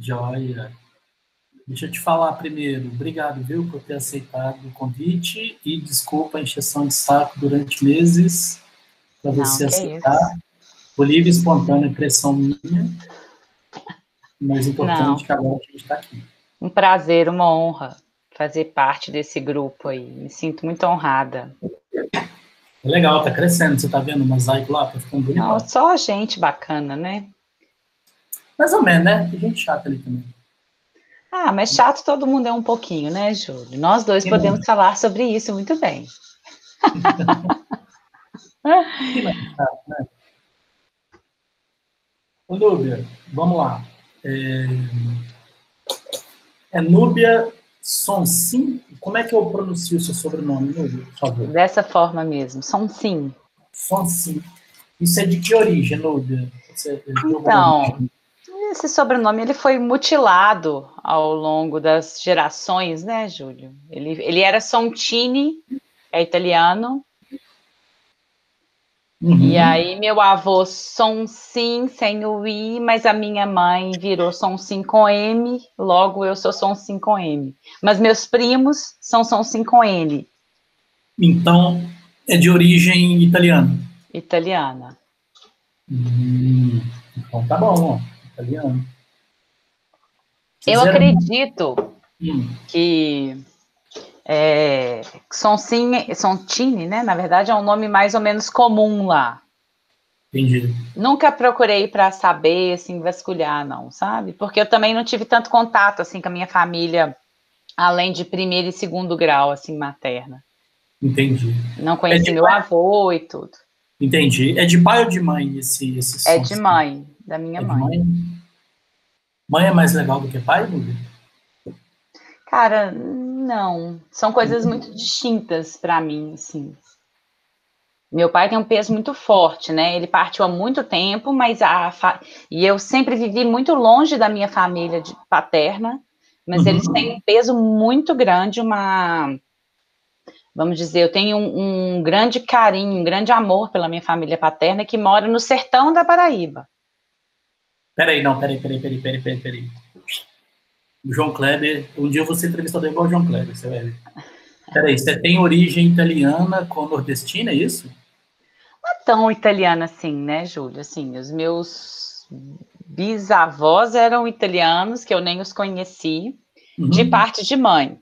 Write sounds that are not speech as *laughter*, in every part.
Joia. Deixa eu te falar primeiro. Obrigado, viu, por ter aceitado o convite e desculpa a encheção de saco durante meses para você aceitar. Por livre espontânea impressão minha. Mas importante Não. que agora a gente está aqui. Um prazer, uma honra fazer parte desse grupo aí. Me sinto muito honrada. É legal, tá crescendo. Você tá vendo o mosaico lá? Tá ficando bonito. Não, só gente bacana, né? Mais ou menos, né? Tem gente chata ali também. Ah, mas chato todo mundo é um pouquinho, né, Júlio? Nós dois podemos falar sobre isso muito bem. *laughs* que mais chato, né? Ô, Núbia, vamos lá. É, é Núbia Sonsim? Como é que eu pronuncio o seu sobrenome, Núbia, por favor? Dessa forma mesmo, Sonsim. Sonsim. Isso é de que origem, Núbia? então, esse sobrenome ele foi mutilado ao longo das gerações, né, Júlio? Ele, ele era Sontini, é italiano. Uhum. E aí, meu avô Sonsim, sem o I, mas a minha mãe virou Sonsim com M, logo eu sou Sonsim com M. Mas meus primos são Sonsim com N. Então, é de origem italiana? Italiana. Hum, então tá bom, ó italiano. Eu acredito hum. que é, Soncini, Sontini, né? Na verdade, é um nome mais ou menos comum lá. Entendi. Nunca procurei para saber, assim, vasculhar, não, sabe? Porque eu também não tive tanto contato, assim, com a minha família, além de primeiro e segundo grau, assim, materna. Entendi. Não conheci é meu pai? avô e tudo. Entendi. É de pai ou de mãe esse, esse É de mãe da minha é mãe. mãe. Mãe é mais legal do que pai, Lúlia? Cara, não. São coisas muito distintas para mim, assim. Meu pai tem um peso muito forte, né? Ele partiu há muito tempo, mas a fa... e eu sempre vivi muito longe da minha família paterna, mas uhum. eles têm um peso muito grande, uma vamos dizer, eu tenho um, um, grande carinho, um grande amor pela minha família paterna que mora no sertão da Paraíba. Peraí, não, peraí, peraí, peraí, peraí, peraí, peraí. O João Kleber, um dia eu vou ser entrevistado igual o João Kleber, você vai ver. Peraí, você tem origem italiana com nordestina, é isso? Não é tão italiana assim, né, Júlia? Assim, os meus bisavós eram italianos, que eu nem os conheci, uhum. de parte de mãe.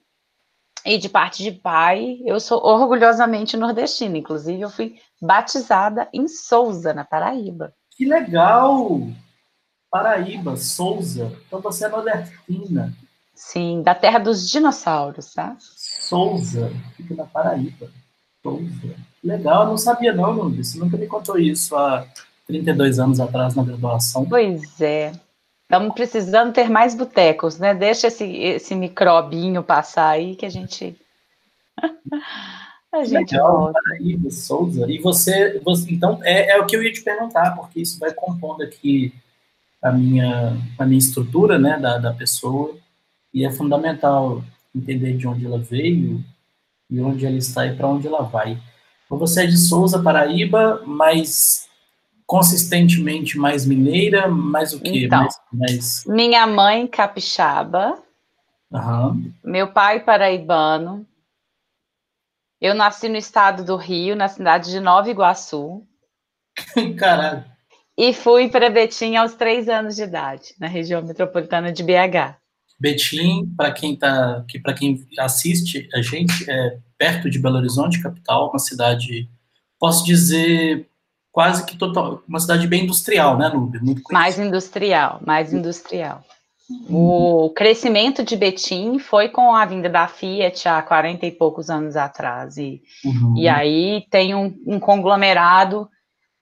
E de parte de pai, eu sou orgulhosamente nordestina. Inclusive, eu fui batizada em Souza, na Paraíba. Que legal! Paraíba, Souza. Então você é nordestina. Sim, da terra dos dinossauros, tá? Souza, fica na Paraíba. Souza. Legal, eu não sabia não, Nunes. Você nunca me contou isso há 32 anos atrás na graduação. Pois é. Estamos precisando ter mais botecos, né? Deixa esse, esse microbinho passar aí que a gente. *laughs* a gente Legal, volta. Paraíba, Souza. E você, você então, é, é o que eu ia te perguntar, porque isso vai compondo aqui a minha, a minha estrutura né, da, da pessoa, e é fundamental entender de onde ela veio e onde ela está e para onde ela vai. Então, você é de Souza, Paraíba, mas consistentemente mais mineira, mais o quê? Então, mais, mais... Minha mãe capixaba, uhum. meu pai paraibano, eu nasci no estado do Rio, na cidade de Nova Iguaçu. *laughs* Caralho. E fui para Betim aos três anos de idade, na região metropolitana de BH. Betim, para quem tá, que para quem assiste a gente, é perto de Belo Horizonte, capital, uma cidade, posso dizer, quase que total, uma cidade bem industrial, né, Nubia? mais industrial, mais industrial. Uhum. O crescimento de Betim foi com a vinda da Fiat há 40 e poucos anos atrás. E, uhum. e aí tem um, um conglomerado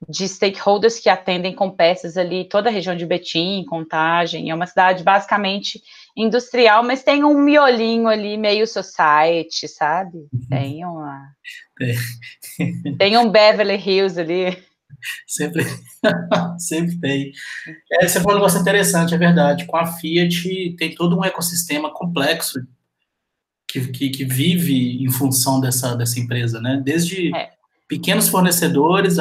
de stakeholders que atendem com peças ali toda a região de Betim, Contagem. É uma cidade basicamente industrial, mas tem um miolinho ali meio society, sabe? Uhum. Tem uma tem *laughs* um Beverly Hills ali. Sempre, *laughs* sempre tem. É, você falou um negócio interessante, é verdade. Com a Fiat tem todo um ecossistema complexo que, que, que vive em função dessa, dessa empresa, né? Desde é. pequenos fornecedores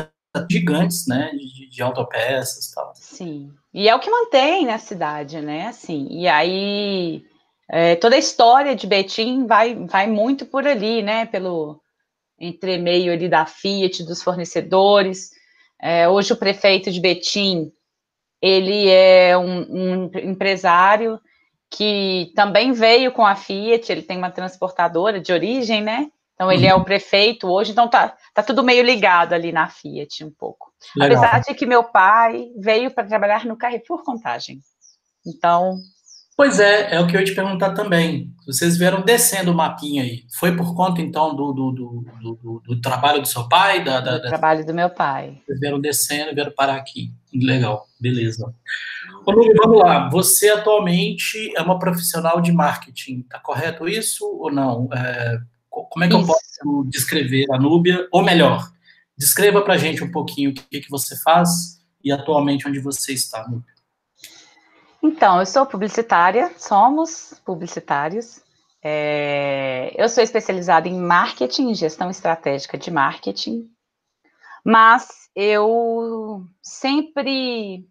gigantes, né, de, de autopeças e tal. Sim, e é o que mantém na cidade, né, assim, e aí é, toda a história de Betim vai, vai muito por ali, né, pelo entremeio ali da Fiat, dos fornecedores, é, hoje o prefeito de Betim, ele é um, um empresário que também veio com a Fiat, ele tem uma transportadora de origem, né? Então ele é o uhum. prefeito hoje, então tá, tá tudo meio ligado ali na Fiat um pouco. Legal. Apesar de que meu pai veio para trabalhar no Carrefour Contagem. Então. Pois é, é o que eu ia te perguntar também. Vocês vieram descendo o mapinha aí. Foi por conta, então, do, do, do, do, do trabalho do seu pai? Da, da, do trabalho do meu pai. Vocês vieram descendo e vieram parar aqui. Legal, beleza. Ô, vamos lá. Você atualmente é uma profissional de marketing, tá correto isso ou não? É, como é que isso. eu posso descrever a Núbia? Ou melhor, descreva para gente um pouquinho o que, que você faz e atualmente onde você está, Núbia. Então, eu sou publicitária, somos publicitários. É, eu sou especializada em marketing, gestão estratégica de marketing, mas eu sempre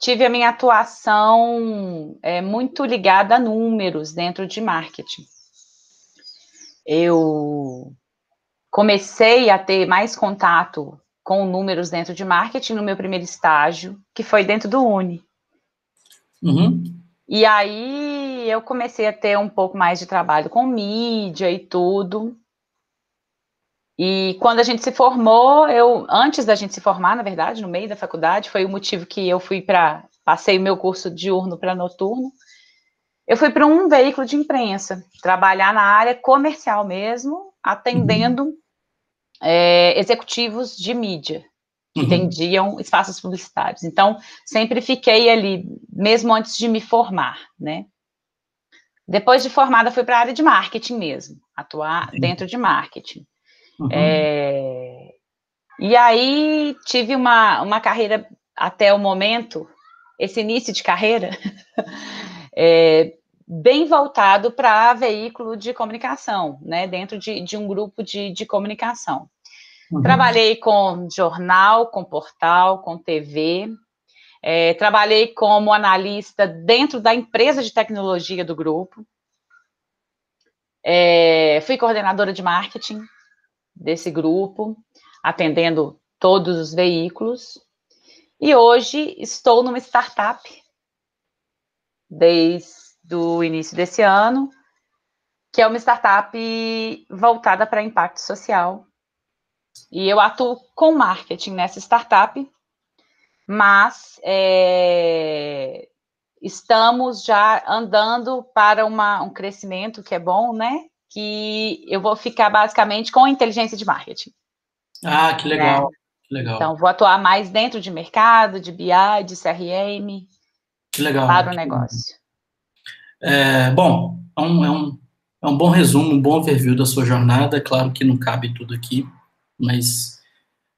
tive a minha atuação é, muito ligada a números dentro de marketing. Eu comecei a ter mais contato com números dentro de marketing no meu primeiro estágio, que foi dentro do Uni. Uhum. E aí eu comecei a ter um pouco mais de trabalho com mídia e tudo. E quando a gente se formou, eu antes da gente se formar, na verdade, no meio da faculdade, foi o motivo que eu fui para passei o meu curso diurno para noturno. Eu fui para um veículo de imprensa, trabalhar na área comercial mesmo, atendendo uhum. é, executivos de mídia que uhum. vendiam espaços publicitários. Então, sempre fiquei ali, mesmo antes de me formar, né? Depois de formada, fui para a área de marketing mesmo, atuar Sim. dentro de marketing. Uhum. É, e aí tive uma, uma carreira até o momento, esse início de carreira, *laughs* é, bem voltado para veículo de comunicação, né? Dentro de, de um grupo de, de comunicação. Uhum. Trabalhei com jornal, com portal, com TV. É, trabalhei como analista dentro da empresa de tecnologia do grupo. É, fui coordenadora de marketing desse grupo, atendendo todos os veículos. E hoje estou numa startup desde o início desse ano, que é uma startup voltada para impacto social, e eu atuo com marketing nessa startup, mas é, estamos já andando para uma, um crescimento que é bom, né? Que eu vou ficar basicamente com inteligência de marketing. Ah, que legal, né? que legal. Então, vou atuar mais dentro de mercado, de BI, de CRM. Que legal. Para o negócio. É, bom, é um, é, um, é um bom resumo, um bom overview da sua jornada. Claro que não cabe tudo aqui, mas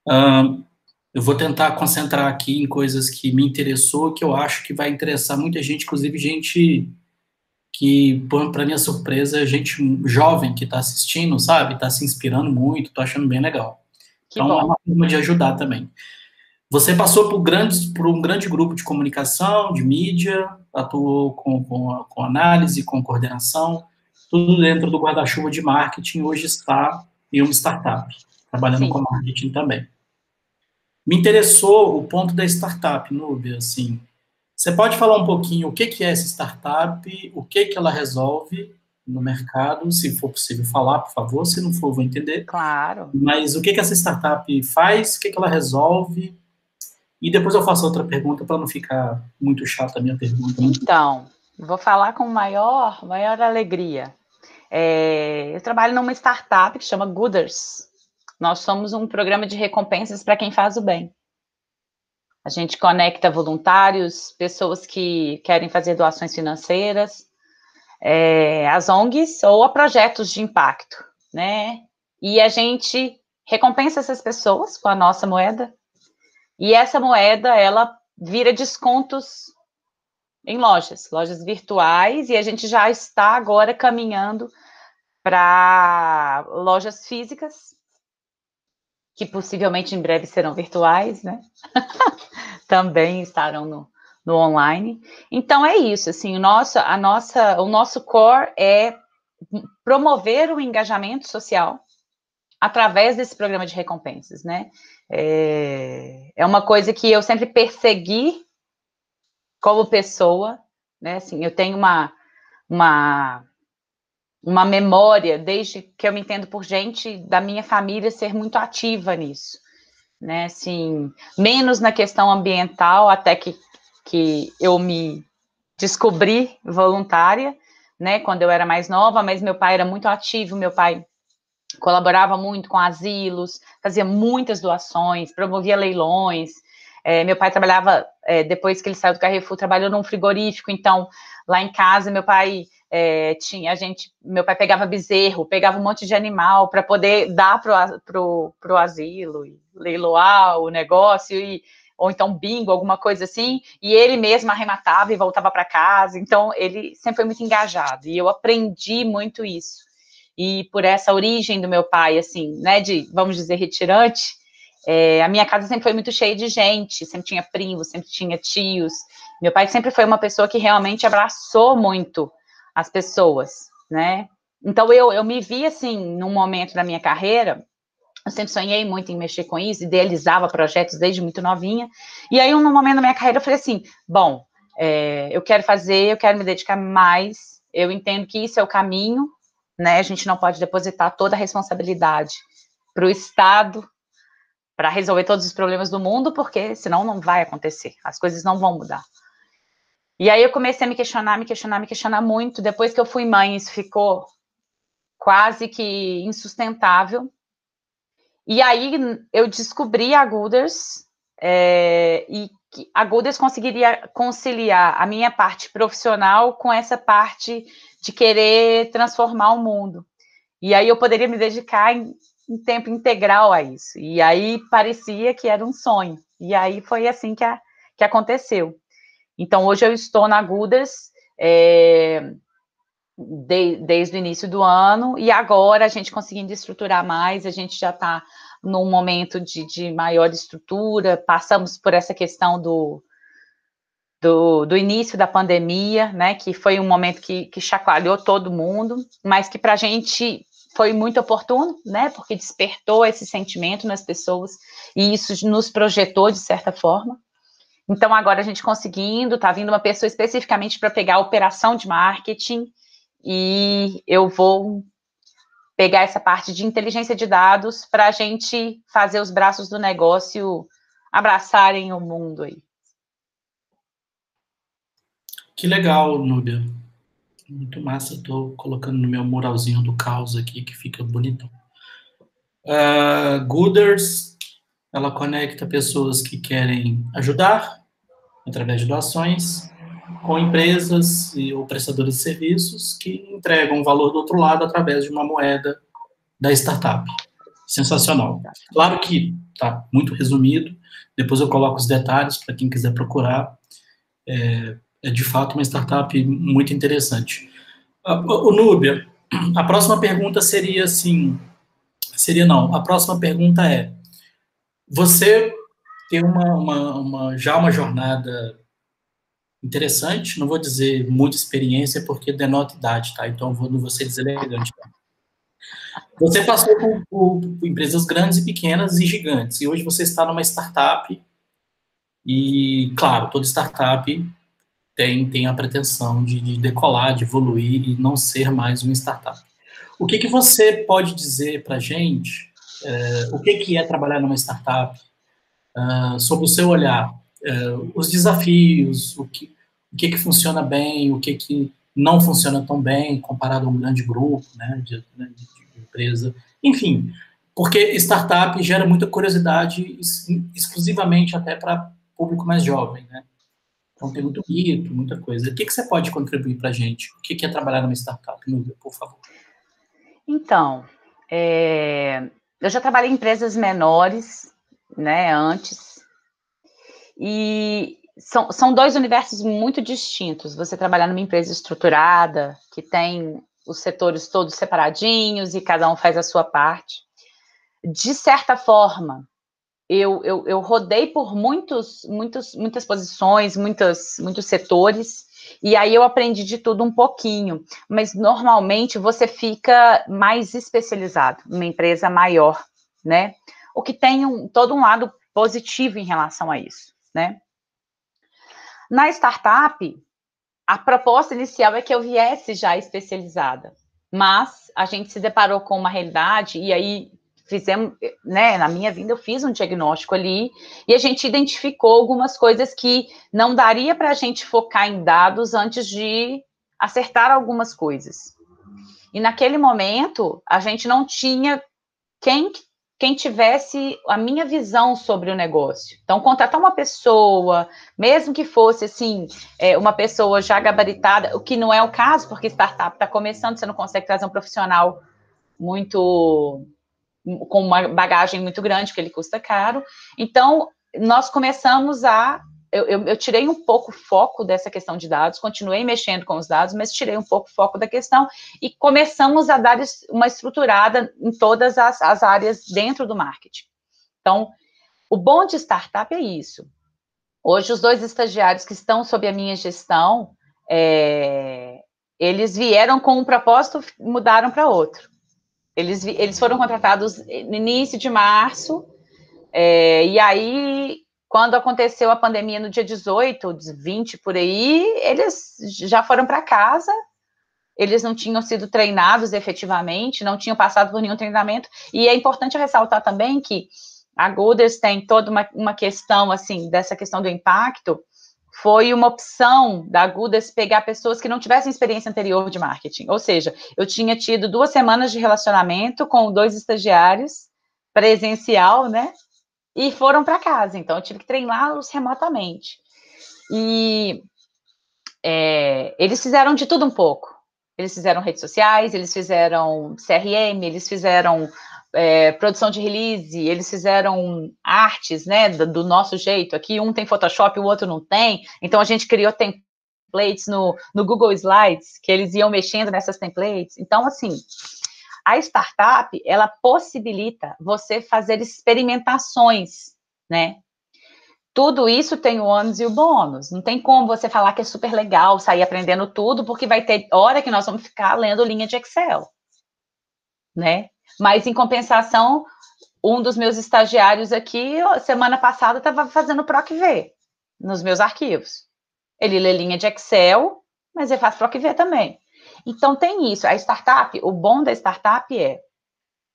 uh, eu vou tentar concentrar aqui em coisas que me interessou, que eu acho que vai interessar muita gente, inclusive gente que, para minha surpresa, gente jovem que está assistindo, sabe, está se inspirando muito, estou achando bem legal. Que então, bom. é uma forma de ajudar também. Você passou por, grandes, por um grande grupo de comunicação, de mídia, atuou com, com, com análise, com coordenação, tudo dentro do guarda-chuva de marketing, hoje está em uma startup trabalhando Sim. com marketing também. Me interessou o ponto da startup, Nubia, assim, você pode falar um pouquinho o que, que é essa startup, o que, que ela resolve no mercado, se for possível falar, por favor, se não for, vou entender. Claro. Mas o que, que essa startup faz, o que, que ela resolve, e depois eu faço outra pergunta para não ficar muito chata a minha pergunta. Então, vou falar com maior, maior alegria. É, eu trabalho numa startup que chama Gooders. Nós somos um programa de recompensas para quem faz o bem. A gente conecta voluntários, pessoas que querem fazer doações financeiras, é, as ONGs ou a projetos de impacto, né? E a gente recompensa essas pessoas com a nossa moeda. E essa moeda, ela vira descontos em lojas, lojas virtuais, e a gente já está agora caminhando para lojas físicas que possivelmente em breve serão virtuais, né? *laughs* Também estarão no, no online. Então é isso, assim, o nosso, a nossa, o nosso core é promover o engajamento social através desse programa de recompensas, né? É, é uma coisa que eu sempre persegui como pessoa, né? Assim, eu tenho uma, uma, uma memória, desde que eu me entendo por gente da minha família, ser muito ativa nisso, né? Assim, menos na questão ambiental, até que, que eu me descobri voluntária, né? Quando eu era mais nova, mas meu pai era muito ativo, meu pai colaborava muito com asilos, fazia muitas doações, promovia leilões. É, meu pai trabalhava, é, depois que ele saiu do Carrefour, trabalhou num frigorífico, então lá em casa meu pai é, tinha, a gente, meu pai pegava bezerro, pegava um monte de animal para poder dar para pro, pro asilo, e leiloar o negócio, e, ou então bingo, alguma coisa assim, e ele mesmo arrematava e voltava para casa, então ele sempre foi muito engajado, e eu aprendi muito isso e por essa origem do meu pai, assim, né, de, vamos dizer, retirante, é, a minha casa sempre foi muito cheia de gente, sempre tinha primos, sempre tinha tios. Meu pai sempre foi uma pessoa que realmente abraçou muito as pessoas, né? Então eu, eu me vi assim, num momento da minha carreira, eu sempre sonhei muito em mexer com isso, idealizava projetos desde muito novinha. E aí, num momento da minha carreira, eu falei assim: bom, é, eu quero fazer, eu quero me dedicar mais, eu entendo que isso é o caminho, né? A gente não pode depositar toda a responsabilidade para o Estado para resolver todos os problemas do mundo, porque senão não vai acontecer, as coisas não vão mudar. E aí eu comecei a me questionar, me questionar, me questionar muito. Depois que eu fui mãe, isso ficou quase que insustentável. E aí eu descobri a Gooders é, e que a Gooders conseguiria conciliar a minha parte profissional com essa parte de querer transformar o mundo. E aí eu poderia me dedicar em, em, tempo integral a isso. E aí parecia que era um sonho. E aí foi assim que, a, que aconteceu. Então hoje eu estou na Gudas é, de, desde o início do ano, e agora a gente conseguindo estruturar mais, a gente já está num momento de, de maior estrutura, passamos por essa questão do, do, do, início da pandemia, né, que foi um momento que, que chacoalhou todo mundo, mas que para a gente foi muito oportuno, né, porque despertou esse sentimento nas pessoas e isso nos projetou de certa forma. Então agora a gente conseguindo, tá vindo uma pessoa especificamente para pegar a operação de marketing e eu vou pegar essa parte de inteligência de dados para a gente fazer os braços do negócio abraçarem o mundo aí. Que legal, Núbia. Muito massa. Estou colocando no meu muralzinho do caos aqui, que fica bonito. Uh, Gooders, ela conecta pessoas que querem ajudar, através de doações, com empresas e, ou prestadores de serviços que entregam valor do outro lado através de uma moeda da startup. Sensacional. Claro que está muito resumido, depois eu coloco os detalhes para quem quiser procurar. É, é de fato uma startup muito interessante. O Núbia, a próxima pergunta seria assim, seria não, a próxima pergunta é, você tem uma, uma, uma, já uma jornada interessante, não vou dizer muita experiência, porque denota idade, tá? Então, vou, não vou ser deselegante. Você passou por, por, por, empresas grandes e pequenas e gigantes, e hoje você está numa startup, e, claro, toda startup tem, tem a pretensão de, de decolar, de evoluir e não ser mais uma startup. O que, que você pode dizer para a gente, é, o que, que é trabalhar numa startup, uh, sob o seu olhar, uh, os desafios, o que, o que, que funciona bem, o que, que não funciona tão bem comparado a um grande grupo né, de, né, de, de empresa, enfim, porque startup gera muita curiosidade exclusivamente até para público mais jovem, né? Então tem muito mito, muita coisa. O que, que você pode contribuir para a gente? O que, que é trabalhar numa startup, Núbia, por favor? Então, é, eu já trabalhei em empresas menores, né, antes, e são, são dois universos muito distintos. Você trabalhar numa empresa estruturada, que tem os setores todos separadinhos e cada um faz a sua parte. de certa forma, eu, eu, eu rodei por muitos, muitos, muitas posições, muitos, muitos setores, e aí eu aprendi de tudo um pouquinho, mas normalmente você fica mais especializado numa empresa maior, né? O que tem um, todo um lado positivo em relação a isso, né? Na startup, a proposta inicial é que eu viesse já especializada, mas a gente se deparou com uma realidade e aí fizemos, né, na minha vida eu fiz um diagnóstico ali e a gente identificou algumas coisas que não daria para a gente focar em dados antes de acertar algumas coisas. E naquele momento a gente não tinha quem quem tivesse a minha visão sobre o negócio. Então, contratar uma pessoa, mesmo que fosse assim, é, uma pessoa já gabaritada, o que não é o caso, porque startup está começando, você não consegue trazer um profissional muito com uma bagagem muito grande, porque ele custa caro. Então, nós começamos a. Eu, eu, eu, tirei um pouco o foco dessa questão de dados, continuei mexendo com os dados, mas tirei um pouco o foco da questão e começamos a dar uma estruturada em todas as, as áreas dentro do marketing. Então, o bom de startup é isso. Hoje, os dois estagiários que estão sob a minha gestão, é, eles vieram com um propósito, mudaram para outro. Eles, eles foram contratados no início de março, é, e aí, quando aconteceu a pandemia no dia 18, 20 por aí, eles já foram para casa, eles não tinham sido treinados efetivamente, não tinham passado por nenhum treinamento, e é importante ressaltar também que a Gooders tem toda uma, uma questão, assim, dessa questão do impacto, foi uma opção da Agudas pegar pessoas que não tivessem experiência anterior de marketing. Ou seja, eu tinha tido duas semanas de relacionamento com dois estagiários, presencial, né? E foram para casa. Então, eu tive que treiná-los remotamente. E é, eles fizeram de tudo um pouco. Eles fizeram redes sociais, eles fizeram CRM, eles fizeram é, produção de release, eles fizeram artes, né, do, do, nosso jeito. Aqui um tem Photoshop, o outro não tem. Então a gente criou templates no, no Google Slides, que eles iam mexendo nessas templates. Então, assim, a startup, ela possibilita você fazer experimentações, né? Tudo isso tem o ônus e o bônus. Não tem como você falar que é super legal sair aprendendo tudo, porque vai ter hora que nós vamos ficar lendo linha de Excel, né? Mas, em compensação, um dos meus estagiários aqui, semana passada, estava fazendo PROC-V nos meus arquivos. Ele lê linha de Excel, mas ele faz PROC-V também. Então, tem isso. A startup, o bom da startup é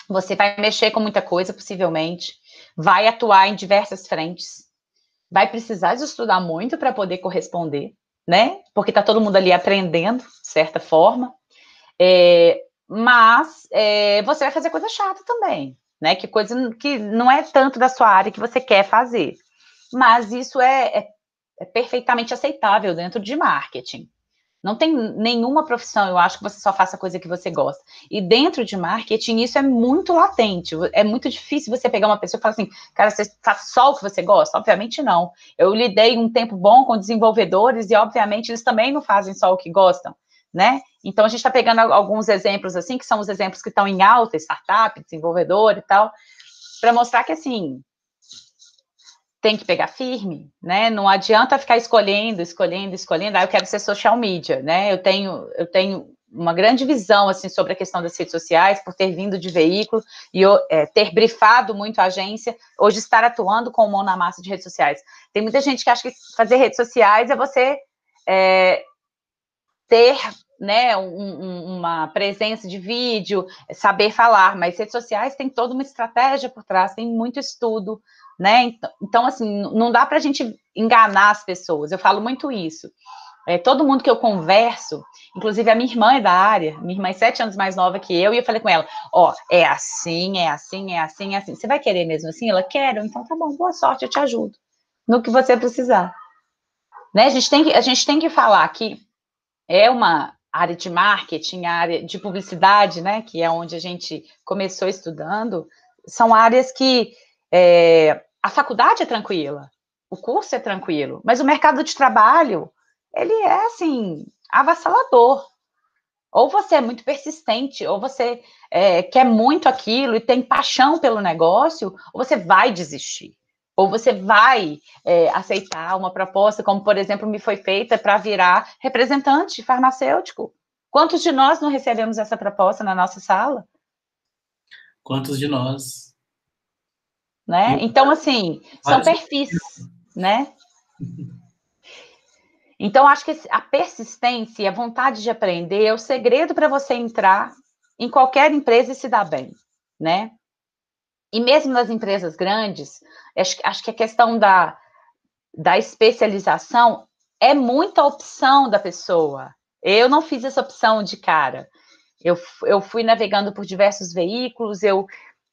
você vai mexer com muita coisa, possivelmente, vai atuar em diversas frentes, vai precisar de estudar muito para poder corresponder, né? Porque está todo mundo ali aprendendo, de certa forma. É, mas é, você vai fazer coisa chata também, né? Que coisa que não é tanto da sua área que você quer fazer. Mas isso é, é, é perfeitamente aceitável dentro de marketing. Não tem nenhuma profissão, eu acho, que você só faça coisa que você gosta. E dentro de marketing, isso é muito latente. É muito difícil você pegar uma pessoa e falar assim, cara, você faz só o que você gosta? Obviamente não. Eu lidei um tempo bom com desenvolvedores e, obviamente, eles também não fazem só o que gostam né? Então, a gente está pegando alguns exemplos, assim, que são os exemplos que estão em alta, startup, desenvolvedor e tal, para mostrar que, assim, tem que pegar firme, né? Não adianta ficar escolhendo, escolhendo, escolhendo. Ah, eu quero ser social media, né? Eu tenho, eu tenho uma grande visão assim sobre a questão das redes sociais, por ter vindo de veículo e é, ter brifado muito a agência, hoje estar atuando com mão na massa de redes sociais. Tem muita gente que acha que fazer redes sociais é você é, ter né, um, uma presença de vídeo, saber falar, mas redes sociais tem toda uma estratégia por trás, tem muito estudo, né? Então, então assim, não dá para a gente enganar as pessoas. Eu falo muito isso. É, todo mundo que eu converso, inclusive a minha irmã é da área, minha irmã é sete anos mais nova que eu, e eu falei com ela: Ó, é assim, é assim, é assim, é assim. Você vai querer mesmo assim? Ela quer, então tá bom, boa sorte, eu te ajudo no que você precisar. Né? A, gente tem que, a gente tem que falar que é uma área de marketing, área de publicidade, né, que é onde a gente começou estudando, são áreas que é, a faculdade é tranquila, o curso é tranquilo, mas o mercado de trabalho, ele é, assim, avassalador, Ou você é muito persistente, ou você é, quer muito aquilo e tem paixão pelo negócio, ou você vai desistir. Ou você vai é, aceitar uma proposta, como, por exemplo, me foi feita para virar representante farmacêutico. Quantos de nós não recebemos essa proposta na nossa sala? Quantos de nós? Né? Então, assim, são perfis, né? Então, acho que a persistência e a vontade de aprender é o segredo para você entrar em qualquer empresa e se dar bem, né? E mesmo nas empresas grandes, acho, acho que a questão da, da especialização é muita opção da pessoa. Eu não fiz essa opção de cara. Eu, eu fui navegando por diversos veículos, eu,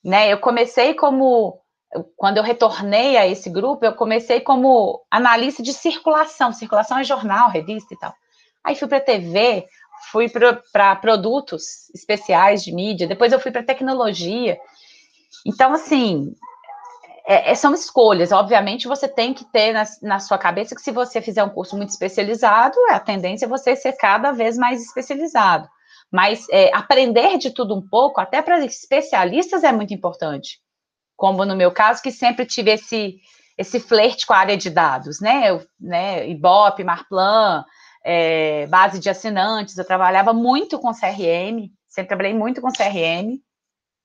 né, eu comecei como quando eu retornei a esse grupo, eu comecei como analista de circulação. Circulação é jornal, revista e tal. Aí fui para TV, fui para produtos especiais de mídia, depois eu fui para tecnologia. Então, assim, é, é, são escolhas. Obviamente, você tem que ter na, na, sua cabeça que se você fizer um curso muito especializado, a tendência é você ser cada vez mais especializado. Mas é, aprender de tudo um pouco, até para especialistas, é muito importante como no meu caso, que sempre tive esse, esse flerte com a área de dados, né? Eu, né Ibope, Marplan, é, base de assinantes, eu trabalhava muito com CRM, sempre trabalhei muito com CRM,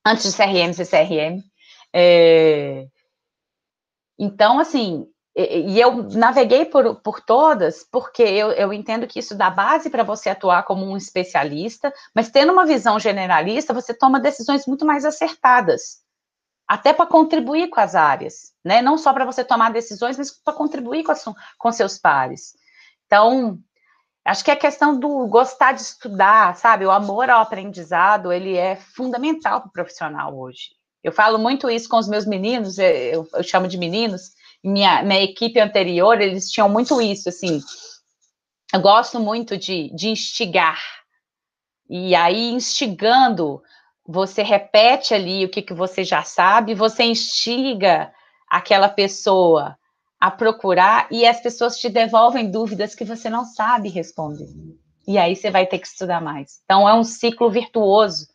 antes de CRM ser CRM. É, então, assim, e, eu naveguei por, por todas, porque eu, eu entendo que isso dá base para você atuar como um especialista, mas tendo uma visão generalista, você toma decisões muito mais acertadas até para contribuir com as áreas, né? Não só para você tomar decisões, mas para contribuir com, com seus pares. Então, acho que a questão do gostar de estudar, sabe? O amor ao aprendizado, ele é fundamental para o profissional hoje. Eu falo muito isso com os meus meninos, eu, eu chamo de meninos, minha, minha equipe anterior, eles tinham muito isso, assim, eu gosto muito de, de instigar, e aí, instigando você repete ali o que, que você já sabe, você instiga aquela pessoa a procurar e as pessoas te devolvem dúvidas que você não sabe responder. E aí você vai ter que estudar mais. Então é um ciclo virtuoso,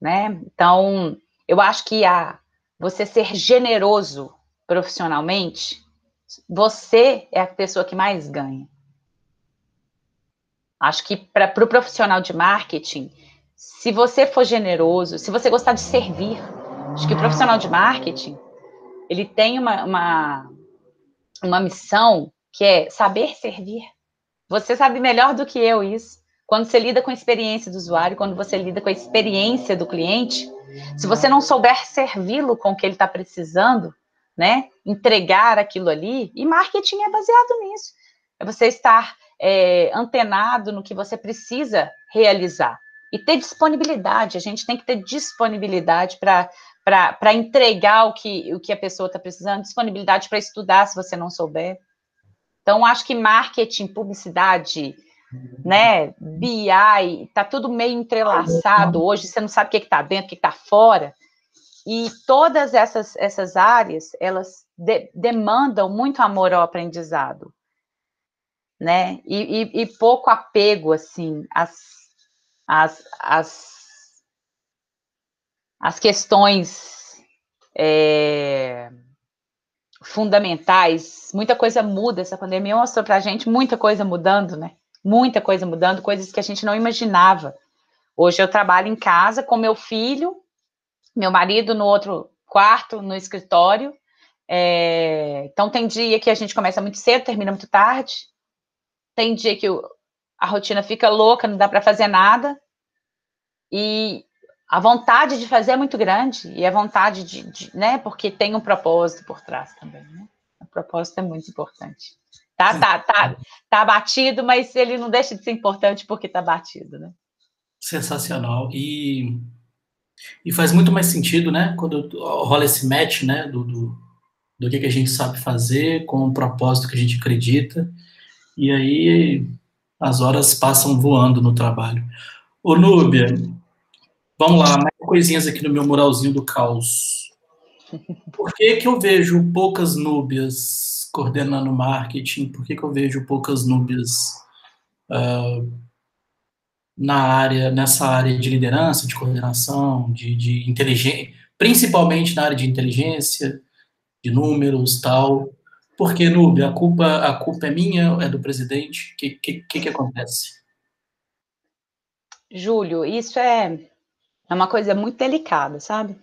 né? Então, eu acho que a você ser generoso profissionalmente, você é a pessoa que mais ganha. Acho que para o pro profissional de marketing, se você for generoso, se você gostar de servir, acho que o profissional de marketing, ele tem uma, uma, uma missão que é saber servir. Você sabe melhor do que eu isso. Quando você lida com a experiência do usuário, quando você lida com a experiência do cliente, se você não souber servi-lo com o que ele está precisando, né, entregar aquilo ali, e marketing é baseado nisso. É você estar é, antenado no que você precisa realizar e ter disponibilidade. A gente tem que ter disponibilidade para entregar o que, o que a pessoa está precisando, disponibilidade para estudar se você não souber. Então, acho que marketing, publicidade, né, BI, está tudo meio entrelaçado hoje, você não sabe o que está dentro, o que está fora. E todas essas, essas áreas, elas de, demandam muito amor ao aprendizado, né? E, e, e pouco apego, assim, às, as, as, as questões é, fundamentais, muita coisa muda, essa pandemia mostrou para a gente muita coisa mudando, né? Muita coisa mudando, coisas que a gente não imaginava. Hoje eu trabalho em casa com meu filho, meu marido no outro quarto, no escritório. É, então tem dia que a gente começa muito cedo, termina muito tarde. Tem dia que a rotina fica louca, não dá para fazer nada. E a vontade de fazer é muito grande, e a vontade de, de, né, porque tem um propósito por trás também, né? O propósito é muito importante. Tá, tá, tá, tá batido, mas ele não deixa de ser importante porque tá batido, né? Sensacional. E, e faz muito mais sentido, né, quando rola esse match, né, do, do, do que, que a gente sabe fazer com o propósito que a gente acredita, e aí as horas passam voando no trabalho. Ô, Núbia, vamos lá, mais coisinhas aqui no meu muralzinho do caos. Por que, que eu vejo poucas núbias coordenando marketing? Por que, que eu vejo poucas núbias uh, na área, nessa área de liderança, de coordenação, de, de inteligência, principalmente na área de inteligência, de números, tal. Porque, Nube, a culpa, a culpa é minha, é do presidente? O que, que, que acontece? Júlio, isso é, é uma coisa muito delicada, sabe?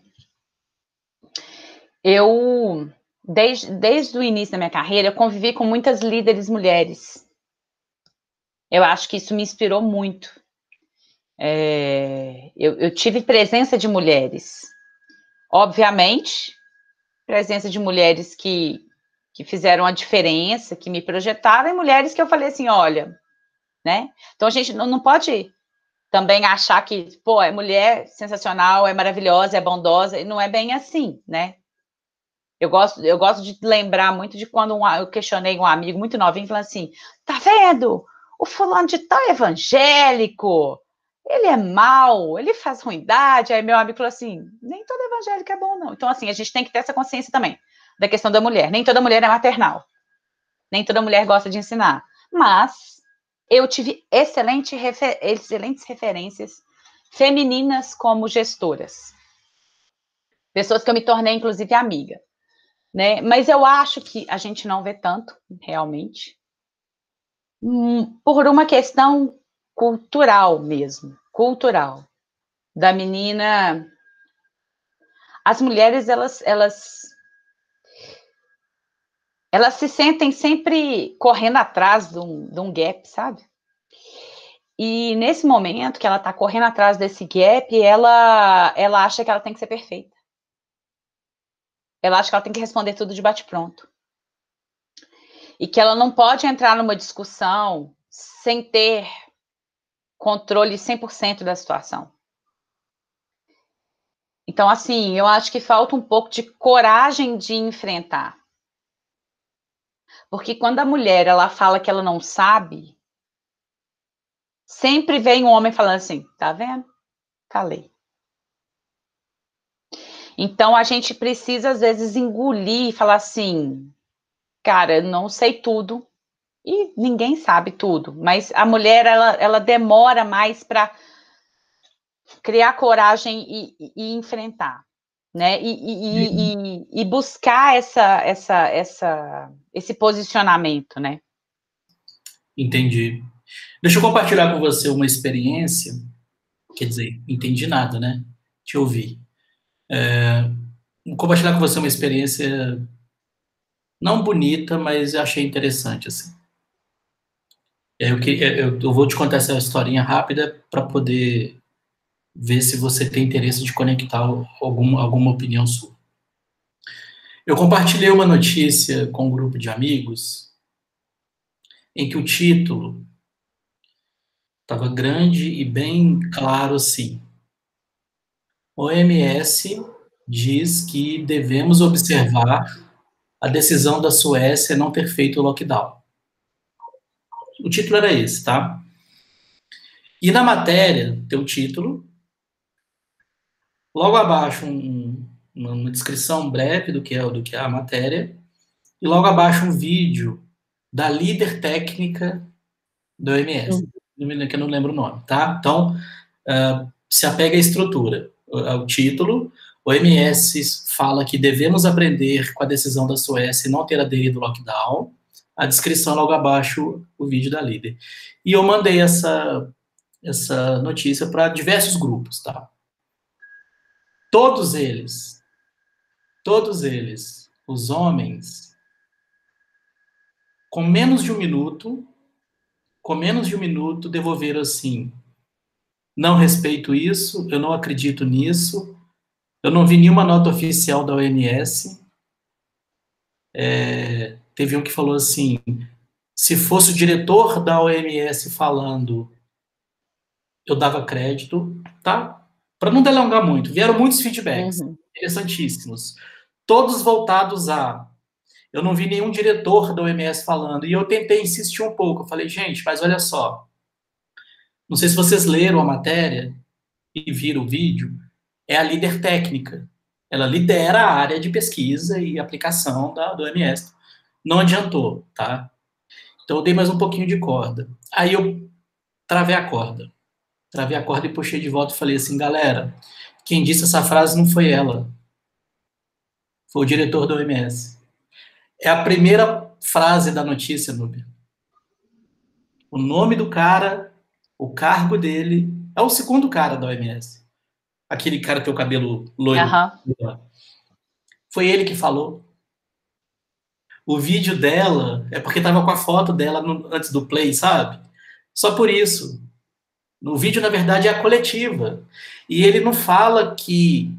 Eu, desde, desde o início da minha carreira, eu convivi com muitas líderes mulheres. Eu acho que isso me inspirou muito. É, eu, eu tive presença de mulheres. Obviamente, presença de mulheres que, que fizeram a diferença, que me projetaram, e mulheres que eu falei assim, olha, né? Então a gente não, não pode também achar que, pô, é mulher sensacional, é maravilhosa, é bondosa, e não é bem assim, né? Eu gosto, eu gosto de lembrar muito de quando um, eu questionei um amigo muito novinho, falando assim, tá vendo? O fulano de tal é evangélico, ele é mau, ele faz ruindade. Aí meu amigo falou assim, nem todo evangélico é bom, não. Então, assim, a gente tem que ter essa consciência também da questão da mulher. Nem toda mulher é maternal. Nem toda mulher gosta de ensinar. Mas eu tive excelente refer excelentes referências femininas como gestoras. Pessoas que eu me tornei, inclusive, amiga. Né? Mas eu acho que a gente não vê tanto, realmente, hum, por uma questão cultural mesmo, cultural. Da menina. As mulheres, elas, elas elas se sentem sempre correndo atrás de um, de um gap, sabe? E nesse momento que ela está correndo atrás desse gap, ela, ela acha que ela tem que ser perfeita. Ela acha que ela tem que responder tudo de bate-pronto. E que ela não pode entrar numa discussão sem ter controle 100% da situação. Então, assim, eu acho que falta um pouco de coragem de enfrentar. Porque quando a mulher ela fala que ela não sabe, sempre vem um homem falando assim, tá vendo? Falei. Então a gente precisa às vezes engolir e falar assim, cara, não sei tudo e ninguém sabe tudo, mas a mulher ela, ela demora mais para criar coragem e, e, enfrentar né? E, e, e, e, buscar essa, essa, essa, esse posicionamento, né? Entendi. Deixa eu compartilhar com você uma experiência. Quer dizer, entendi nada, né? Te ouvi. É, vou compartilhar com você uma experiência não bonita, mas achei interessante assim. Eu, eu, eu vou te contar essa historinha rápida para poder ver se você tem interesse de conectar algum, alguma opinião sua. Eu compartilhei uma notícia com um grupo de amigos em que o título estava grande e bem claro assim. OMS diz que devemos observar a decisão da Suécia não ter feito o lockdown. O título era esse, tá? E na matéria tem o título Logo abaixo, um, uma descrição breve do que, é, do que é a matéria. E logo abaixo, um vídeo da líder técnica do OMS, que eu não lembro o nome, tá? Então, uh, se apega à estrutura, ao título. O OMS fala que devemos aprender com a decisão da Suécia não ter aderido ao lockdown. A descrição logo abaixo, o vídeo da líder. E eu mandei essa, essa notícia para diversos grupos, tá? Todos eles, todos eles, os homens, com menos de um minuto, com menos de um minuto, devolveram assim: não respeito isso, eu não acredito nisso, eu não vi nenhuma nota oficial da OMS. É, teve um que falou assim: se fosse o diretor da OMS falando, eu dava crédito, tá? Para não delongar muito, vieram muitos feedbacks uhum. interessantíssimos, todos voltados a. Eu não vi nenhum diretor da OMS falando, e eu tentei insistir um pouco. Eu falei, gente, mas olha só. Não sei se vocês leram a matéria e viram o vídeo, é a líder técnica. Ela lidera a área de pesquisa e aplicação da, do OMS. Não adiantou, tá? Então eu dei mais um pouquinho de corda. Aí eu travei a corda. Travei a corda e puxei de volta e falei assim, galera, quem disse essa frase não foi ela. Foi o diretor do OMS. É a primeira frase da notícia, Núbia. O nome do cara, o cargo dele, é o segundo cara da OMS. Aquele cara que tem o cabelo loiro. Uhum. Foi ele que falou. O vídeo dela é porque tava com a foto dela no, antes do play, sabe? Só por isso. No vídeo, na verdade, é a coletiva. E ele não fala que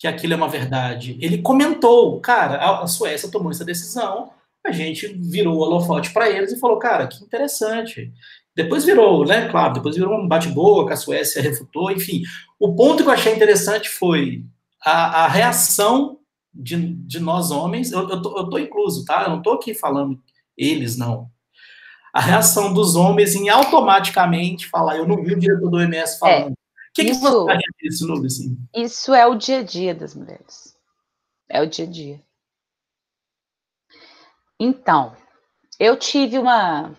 que aquilo é uma verdade. Ele comentou, cara, a Suécia tomou essa decisão, a gente virou o holofote para eles e falou, cara, que interessante. Depois virou, né? Claro, depois virou um bate-boca, a Suécia refutou, enfim. O ponto que eu achei interessante foi a, a reação de, de nós homens. Eu, eu, tô, eu tô incluso, tá? Eu não tô aqui falando eles, não. A reação dos homens em automaticamente falar, eu não vi o diretor do OMS falando. É, o que, isso, que você acha disso, Nube, assim? Isso é o dia a dia das mulheres. É o dia a dia. Então, eu tive uma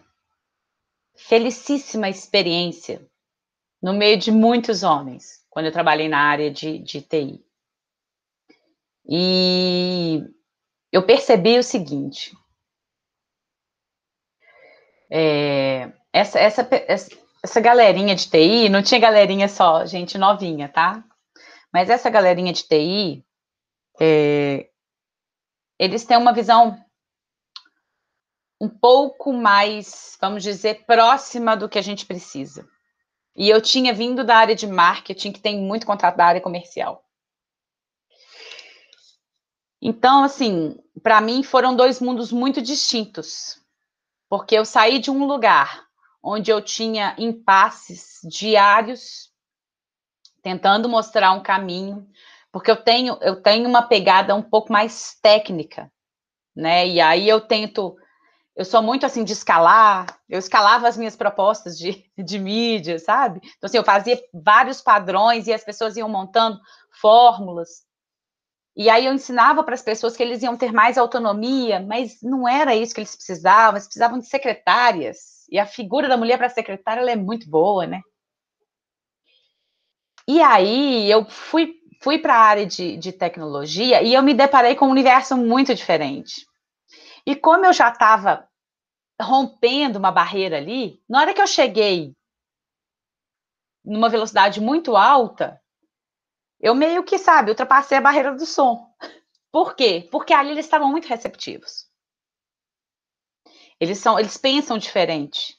felicíssima experiência no meio de muitos homens, quando eu trabalhei na área de, de TI. E eu percebi o seguinte: é, essa, essa, essa galerinha de TI, não tinha galerinha só, gente novinha, tá? Mas essa galerinha de TI, é, eles têm uma visão um pouco mais, vamos dizer, próxima do que a gente precisa. E eu tinha vindo da área de marketing, que tem muito contrato da área comercial. Então, assim, para mim foram dois mundos muito distintos, porque eu saí de um lugar onde eu tinha impasses diários, tentando mostrar um caminho, porque eu tenho eu tenho uma pegada um pouco mais técnica, né? E aí eu tento eu sou muito assim de escalar, eu escalava as minhas propostas de, *laughs* de mídia, sabe? Então, assim, eu fazia vários padrões e as pessoas iam montando fórmulas. E aí eu ensinava para as pessoas que eles iam ter mais autonomia, mas não era isso que eles precisavam, eles precisavam de secretárias. E a figura da mulher para secretária é muito boa, né? E aí eu fui, fui para a área de, de tecnologia e eu me deparei com um universo muito diferente e como eu já estava rompendo uma barreira ali, na hora que eu cheguei numa velocidade muito alta, eu meio que, sabe, ultrapassei a barreira do som. Por quê? Porque ali eles estavam muito receptivos. Eles são, eles pensam diferente,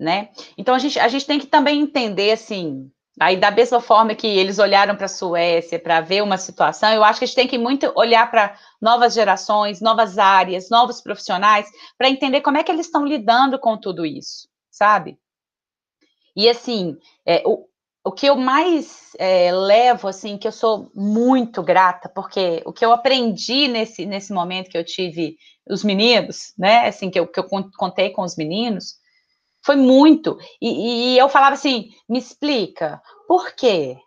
né? Então a gente, a gente tem que também entender assim, Aí, da mesma forma que eles olharam para a Suécia para ver uma situação, eu acho que a gente tem que muito olhar para novas gerações, novas áreas, novos profissionais, para entender como é que eles estão lidando com tudo isso, sabe? E assim, é, o, o que eu mais é, levo, assim, que eu sou muito grata, porque o que eu aprendi nesse, nesse momento que eu tive os meninos, né, assim, que eu, que eu contei com os meninos, foi muito. E, e eu falava assim: me explica, por quê?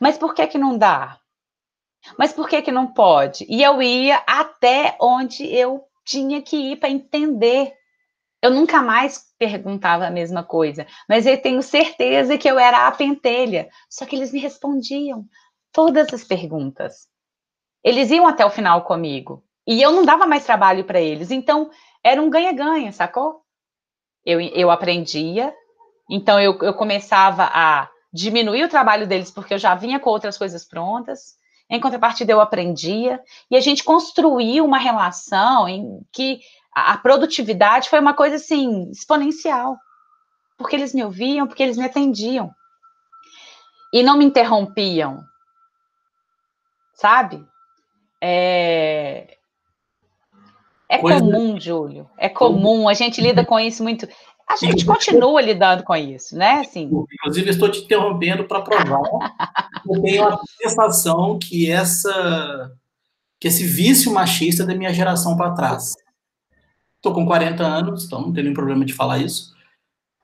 Mas por que que não dá? Mas por que que não pode? E eu ia até onde eu tinha que ir para entender. Eu nunca mais perguntava a mesma coisa, mas eu tenho certeza que eu era a pentelha. Só que eles me respondiam todas as perguntas. Eles iam até o final comigo. E eu não dava mais trabalho para eles. Então, era um ganha-ganha, sacou? eu, eu aprendia, então eu, eu começava a diminuir o trabalho deles porque eu já vinha com outras coisas prontas. Em contrapartida, eu aprendia e a gente construiu uma relação em que a, a produtividade foi uma coisa assim exponencial, porque eles me ouviam, porque eles me atendiam e não me interrompiam, sabe? É, é Coisa... comum, Júlio. É comum. A gente lida *laughs* com isso muito. A gente continua lidando com isso, né? Assim. Inclusive, estou te interrompendo para provar. *laughs* eu tenho a sensação que essa que esse vício machista é da minha geração para trás. Estou com 40 anos, então não tenho nenhum problema de falar isso.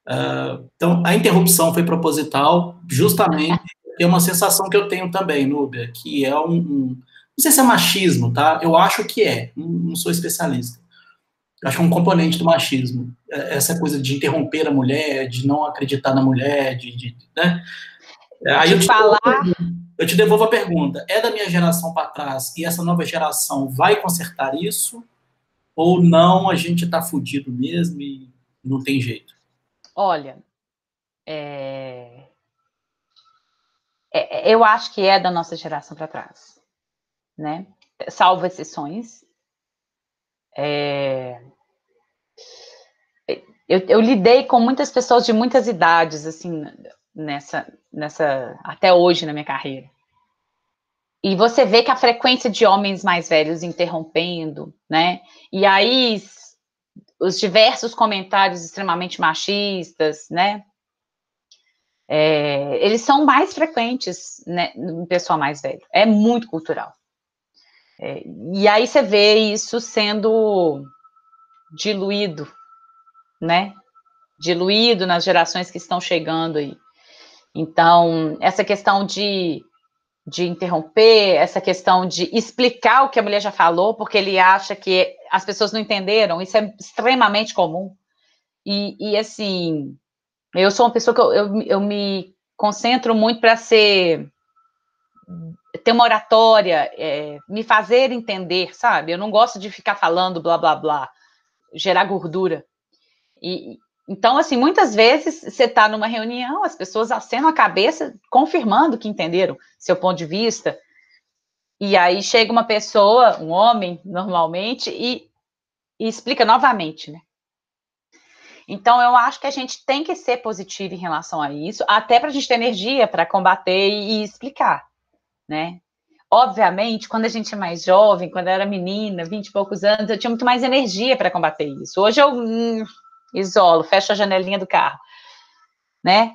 Uh, então, a interrupção foi proposital, justamente é uma sensação que eu tenho também, Núbia, que é um, não sei se é machismo, tá? Eu acho que é, não sou especialista. acho que é um componente do machismo. É, essa coisa de interromper a mulher, de não acreditar na mulher, de, de né? Aí eu te, falar... devolvo, eu te devolvo a pergunta: é da minha geração para trás e essa nova geração vai consertar isso? Ou não, a gente está fudido mesmo e não tem jeito? Olha, é... É, eu acho que é da nossa geração para trás, né? Salvo exceções. É... Eu, eu, lidei com muitas pessoas de muitas idades, assim, nessa, nessa, até hoje na minha carreira. E você vê que a frequência de homens mais velhos interrompendo, né? E aí os diversos comentários extremamente machistas, né? É, eles são mais frequentes né, no pessoal mais velho. É muito cultural. É, e aí você vê isso sendo diluído, né? Diluído nas gerações que estão chegando aí. Então, essa questão de, de interromper, essa questão de explicar o que a mulher já falou, porque ele acha que as pessoas não entenderam, isso é extremamente comum. E, e assim, eu sou uma pessoa que eu, eu, eu me concentro muito para ser ter uma oratória, é, me fazer entender, sabe? Eu não gosto de ficar falando blá blá blá, gerar gordura. E, então, assim, muitas vezes você está numa reunião, as pessoas acenam a cabeça, confirmando que entenderam seu ponto de vista. E aí chega uma pessoa, um homem, normalmente, e, e explica novamente, né? Então, eu acho que a gente tem que ser positivo em relação a isso, até para a gente ter energia para combater e, explicar, né? Obviamente, quando a gente é mais jovem, quando eu era menina, vinte e poucos anos, eu tinha muito mais energia para combater isso. Hoje eu hum, isolo, fecho a janelinha do carro, né?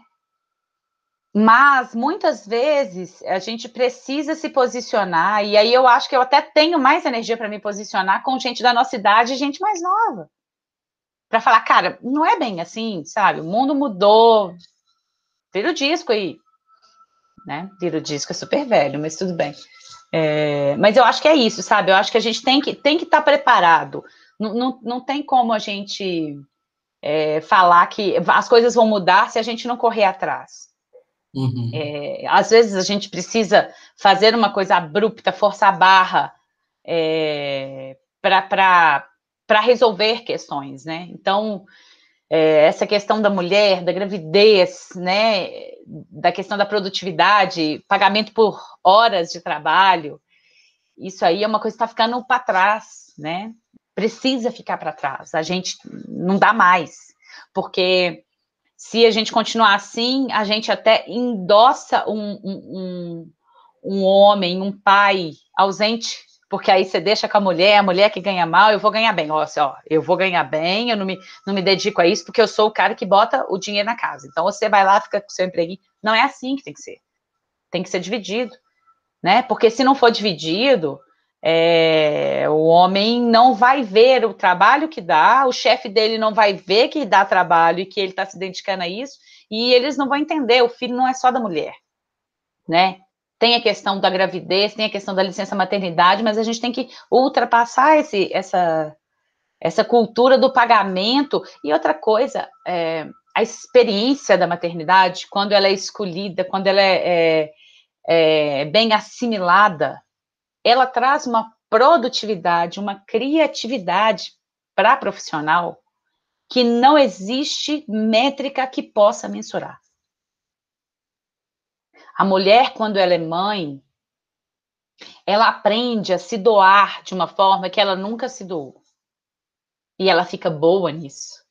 Mas muitas vezes a gente precisa se posicionar, e aí eu acho que eu até tenho mais energia para me posicionar com gente da nossa idade e gente mais nova. Para falar, cara, não é bem assim, sabe? O mundo mudou. Vira o disco aí. Né? Vira o disco é super velho, mas tudo bem. É, mas eu acho que é isso, sabe? Eu acho que a gente tem que tem que estar tá preparado. Não, não, não tem como a gente é, falar que as coisas vão mudar se a gente não correr atrás. Uhum. É, às vezes a gente precisa fazer uma coisa abrupta, forçar a barra é, para resolver questões, né? Então, é, essa questão da mulher, da gravidez, né? Da questão da produtividade, pagamento por horas de trabalho, isso aí é uma coisa que está ficando para trás, né? Precisa ficar para trás. A gente não dá mais, porque se a gente continuar assim, a gente até endossa um, um, um homem, um pai ausente, porque aí você deixa com a mulher, a mulher que ganha mal, eu vou ganhar bem. Ó, assim, ó, eu vou ganhar bem, eu não me, não me dedico a isso, porque eu sou o cara que bota o dinheiro na casa. Então você vai lá, fica com seu emprego. Não é assim que tem que ser. Tem que ser dividido, né? Porque se não for dividido, é, o homem não vai ver o trabalho que dá, o chefe dele não vai ver que dá trabalho e que ele está se dedicando a isso, e eles não vão entender. O filho não é só da mulher, né? Tem a questão da gravidez, tem a questão da licença maternidade, mas a gente tem que ultrapassar esse, essa, essa cultura do pagamento. E outra coisa, é, a experiência da maternidade, quando ela é escolhida, quando ela é, é, é bem assimilada, ela traz uma produtividade, uma criatividade para profissional que não existe métrica que possa mensurar. A mulher, quando ela é mãe, ela aprende a se doar de uma forma que ela nunca se doou. E ela fica boa nisso.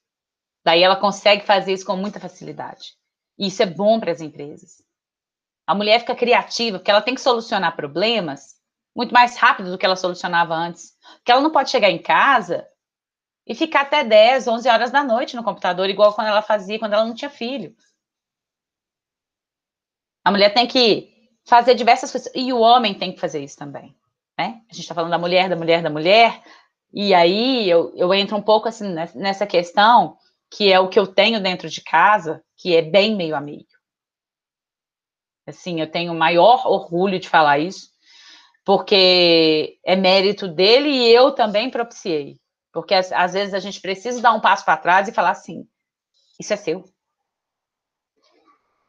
Daí ela consegue fazer isso com muita facilidade. E isso é bom para as empresas. A mulher fica criativa, porque ela tem que solucionar problemas muito mais rápido do que ela solucionava antes. Porque ela não pode chegar em casa e ficar até 10, 11 horas da noite no computador, igual quando ela fazia quando ela não tinha filho. A mulher tem que fazer diversas coisas. E o homem tem que fazer isso também. Né? A gente está falando da mulher, da mulher, da mulher. E aí eu, eu entro um pouco assim nessa questão, que é o que eu tenho dentro de casa, que é bem meio a meio. Assim, eu tenho maior orgulho de falar isso, porque é mérito dele e eu também propiciei, Porque às, vezes a gente precisa dar um passo para trás e falar assim: isso é seu.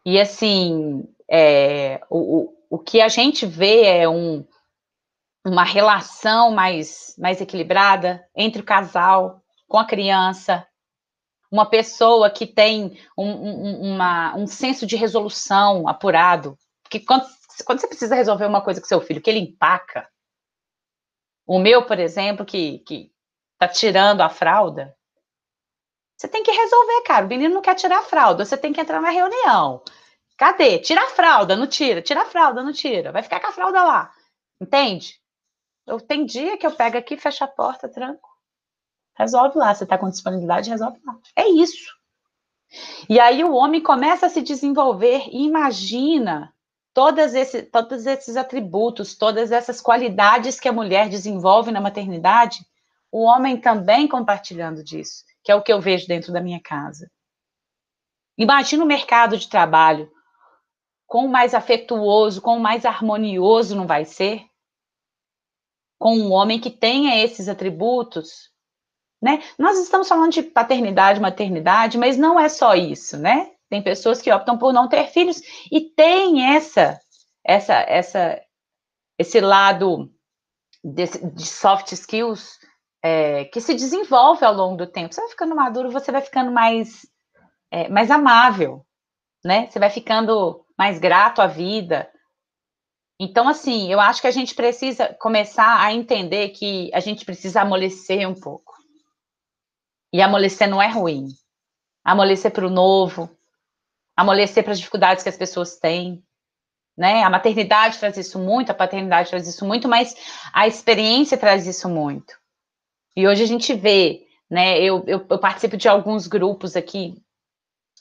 E assim, é, o, o que a gente vê é um, uma relação mais, mais equilibrada entre o casal, com a criança, uma pessoa que tem um, um, uma, um senso de resolução apurado. Porque quando, quando você precisa resolver uma coisa com seu filho, que ele empaca, o meu, por exemplo, que, que tá tirando a fralda, você tem que resolver, cara. O menino não quer tirar a fralda, você tem que entrar na reunião. Cadê? Tira a fralda, não tira. Tira a fralda, não tira. Vai ficar com a fralda lá. Entende? Eu, tem dia que eu pego aqui, fecho a porta, tranco. Resolve lá. Você está com disponibilidade, resolve lá. É isso. E aí o homem começa a se desenvolver e imagina todos, esse, todos esses atributos, todas essas qualidades que a mulher desenvolve na maternidade, o homem também compartilhando disso, que é o que eu vejo dentro da minha casa. Imagina o mercado de trabalho, quão mais afetuoso, quão mais harmonioso não vai ser com um homem que tenha esses atributos, né? Nós estamos falando de paternidade, maternidade, mas não é só isso, né? Tem pessoas que optam por não ter filhos e tem essa, essa, essa, esse lado de, de soft skills é, que se desenvolve ao longo do tempo. Você vai ficando maduro, você vai ficando mais, é, mais amável, né? Você vai ficando mais grato à vida, então, assim, eu acho que a gente precisa começar a entender que a gente precisa amolecer um pouco. E amolecer não é ruim. Amolecer para o novo, amolecer para as dificuldades que as pessoas têm. Né? A maternidade traz isso muito, a paternidade traz isso muito, mas a experiência traz isso muito. E hoje a gente vê, né? Eu, eu, eu participo de alguns grupos aqui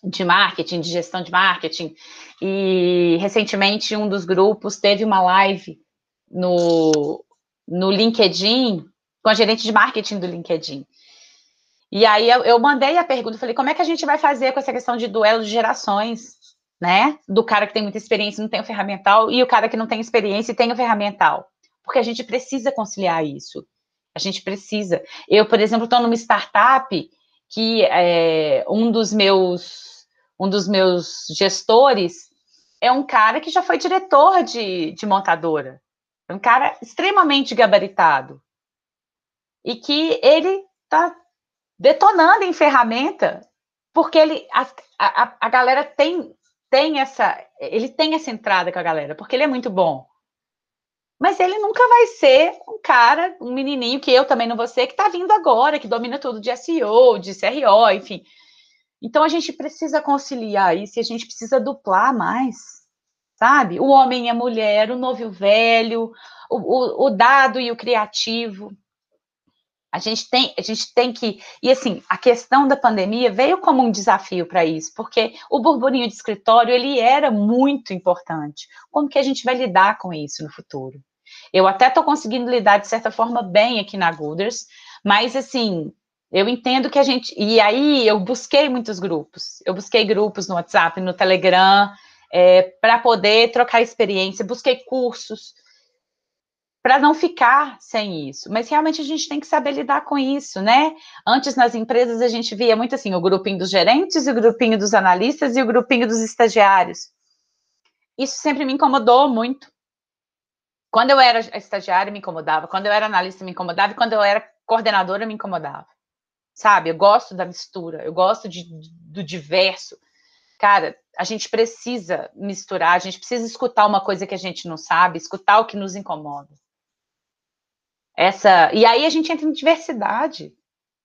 de marketing, de gestão de marketing. E recentemente um dos grupos teve uma live no, no LinkedIn com a gerente de marketing do LinkedIn. E aí eu, eu mandei a pergunta, falei, como é que a gente vai fazer com essa questão de duelo de gerações, né? Do cara que tem muita experiência e não tem o ferramental, e o cara que não tem experiência e tem o ferramental. Porque a gente precisa conciliar isso. A gente precisa. Eu, por exemplo, estou numa startup que é, um dos meus um dos meus gestores é um cara que já foi diretor de, de montadora, é um cara extremamente gabaritado e que ele está detonando em ferramenta porque ele a, a, a galera tem tem essa ele tem essa entrada com a galera porque ele é muito bom mas ele nunca vai ser um cara, um menininho que eu também não vou ser, que está vindo agora, que domina tudo de SEO, de CRO, enfim. Então a gente precisa conciliar isso e a gente precisa duplar mais, sabe? O homem e a mulher, o novo e o velho, o, o, o dado e o criativo. A gente tem, a gente tem que. E assim, a questão da pandemia veio como um desafio para isso, porque o burburinho de escritório ele era muito importante. Como que a gente vai lidar com isso no futuro? Eu até estou conseguindo lidar, de certa forma, bem aqui na Gooders, mas assim, eu entendo que a gente. E aí eu busquei muitos grupos. Eu busquei grupos no WhatsApp, no Telegram, é, para poder trocar experiência, busquei cursos para não ficar sem isso. Mas realmente a gente tem que saber lidar com isso, né? Antes nas empresas a gente via muito assim, o grupinho dos gerentes, o grupinho dos analistas e o grupinho dos estagiários. Isso sempre me incomodou muito. Quando eu era estagiária, me incomodava. Quando eu era analista, me incomodava. E quando eu era coordenadora, me incomodava sabe? Eu gosto da mistura, eu gosto de, do diverso. Cara, a gente precisa misturar, a gente precisa escutar uma coisa que a gente não sabe, escutar o que nos incomoda. Essa, e aí a gente entra em diversidade,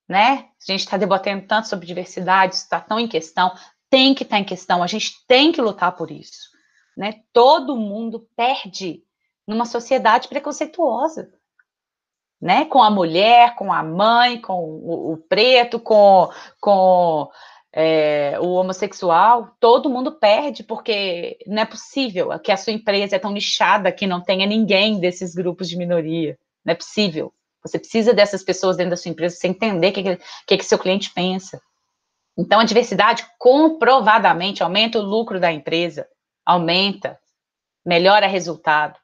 né? A gente está debatendo tanto sobre diversidade, está tão em questão, tem que estar tá em questão, a gente tem que lutar por isso, né? Todo mundo perde numa sociedade preconceituosa né? Com a mulher, com a mãe, com o, o preto, com, com é, o homossexual, todo mundo perde, porque não é possível que a sua empresa é tão nichada que não tenha ninguém desses grupos de minoria. Não é possível. Você precisa dessas pessoas dentro da sua empresa, você entender o que, que, que seu cliente pensa. Então, a diversidade comprovadamente aumenta o lucro da empresa, aumenta, melhora resultado,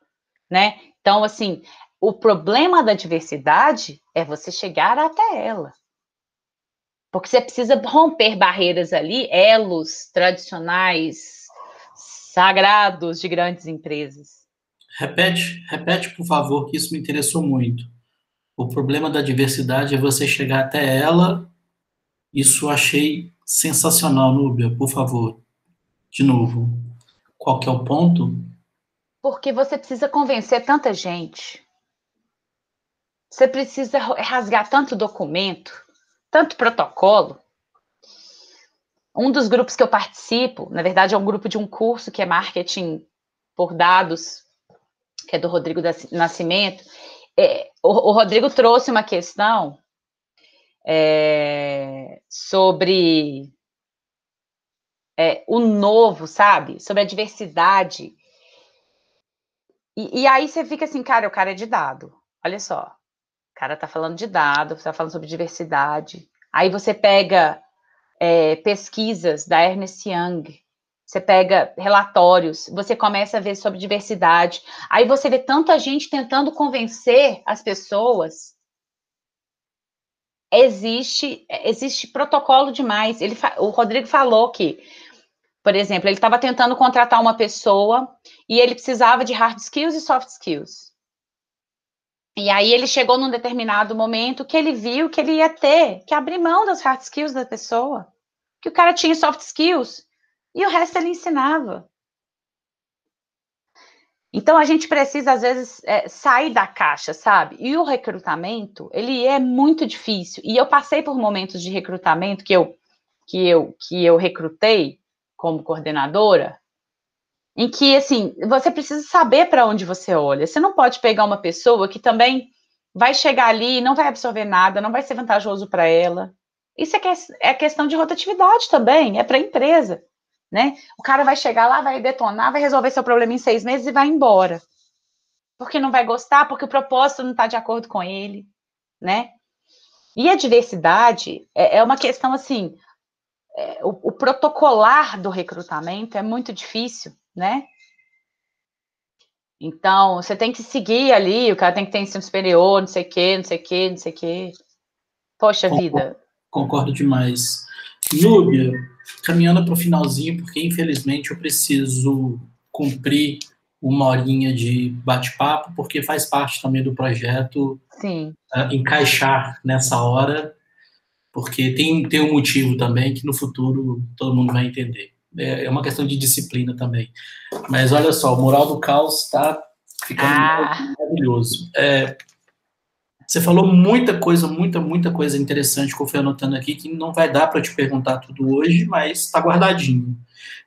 né? Então, assim, o problema da diversidade é você chegar até ela. Porque você precisa romper barreiras ali, elos tradicionais, sagrados de grandes empresas. Repete, repete, por favor, que isso me interessou muito. O problema da diversidade é você chegar até ela. Isso achei sensacional, Núbia. Por favor, de novo. Qual que é o ponto? Porque você precisa convencer tanta gente. Você precisa rasgar tanto documento tanto protocolo. Um dos grupos que eu participo, na verdade, é um grupo de um curso que é marketing por dados, que é do Rodrigo Nascimento. É, o, o, Rodrigo trouxe uma questão é, sobre é, o novo, sabe? Sobre a diversidade. E, e, aí você fica assim, cara, o cara é de dado. Olha só cara tá falando de dados, está falando sobre diversidade. Aí você pega é, pesquisas da Ernest Young, você pega relatórios, você começa a ver sobre diversidade. Aí você vê tanta gente tentando convencer as pessoas. Existe, existe protocolo demais. Ele, o Rodrigo falou que, por exemplo, ele estava tentando contratar uma pessoa e ele precisava de hard skills e soft skills. E aí ele chegou num determinado momento que ele viu que ele ia ter que abrir mão das hard skills da pessoa, que o cara tinha soft skills e o resto ele ensinava. Então a gente precisa às vezes é, sair da caixa, sabe? E o recrutamento ele é muito difícil. E eu passei por momentos de recrutamento que eu que eu que eu recrutei como coordenadora em que, assim, você precisa saber para onde você olha. Você não pode pegar uma pessoa que também vai chegar ali e não vai absorver nada, não vai ser vantajoso para ela. Isso é, que é questão de rotatividade também, é para a empresa, né? O cara vai chegar lá, vai detonar, vai resolver seu problema em seis meses e vai embora. Porque não vai gostar, porque o propósito não está de acordo com ele, né? E a diversidade é, é uma questão assim, é, o, o protocolar do recrutamento é muito difícil, né? Então, você tem que seguir ali, o cara tem que ter ensino superior, não sei o quê, não sei o quê, não sei o quê. Poxa concordo, vida. Concordo demais. Núbia, caminhando para o finalzinho, porque infelizmente eu preciso cumprir uma horinha de bate-papo, porque faz parte também do projeto Sim. Uh, encaixar nessa hora, porque tem, tem um motivo também que no futuro todo mundo vai entender. É, é uma questão de disciplina também. Mas olha só, o Moral do Caos está ficando ah. maravilhoso. É, você falou muita coisa, muita, muita coisa interessante que eu fui anotando aqui, que não vai dar para te perguntar tudo hoje, mas está guardadinho.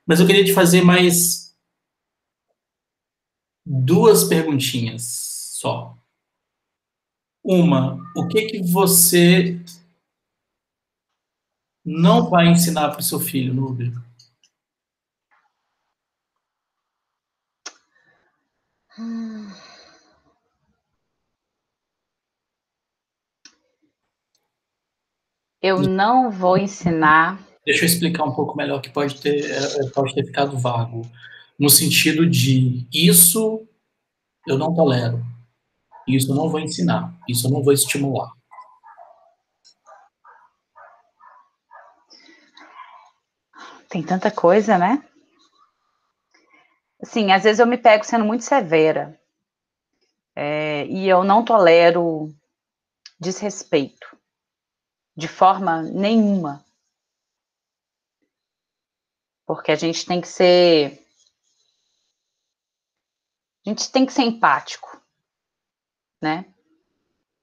Mas eu queria te fazer mais duas perguntinhas só. Uma, o que que você não vai ensinar para o seu filho, Nubia? Eu não vou ensinar. Deixa eu explicar um pouco melhor que pode ter, é, pode ter ficado vago. No sentido de isso eu não tolero. Isso eu não vou ensinar. Isso eu não vou estimular. Tem tanta coisa, né? Assim, às vezes eu me pego sendo muito severa. É, e eu não tolero desrespeito. De forma nenhuma. Porque a gente tem que ser. A gente tem que ser empático. Né?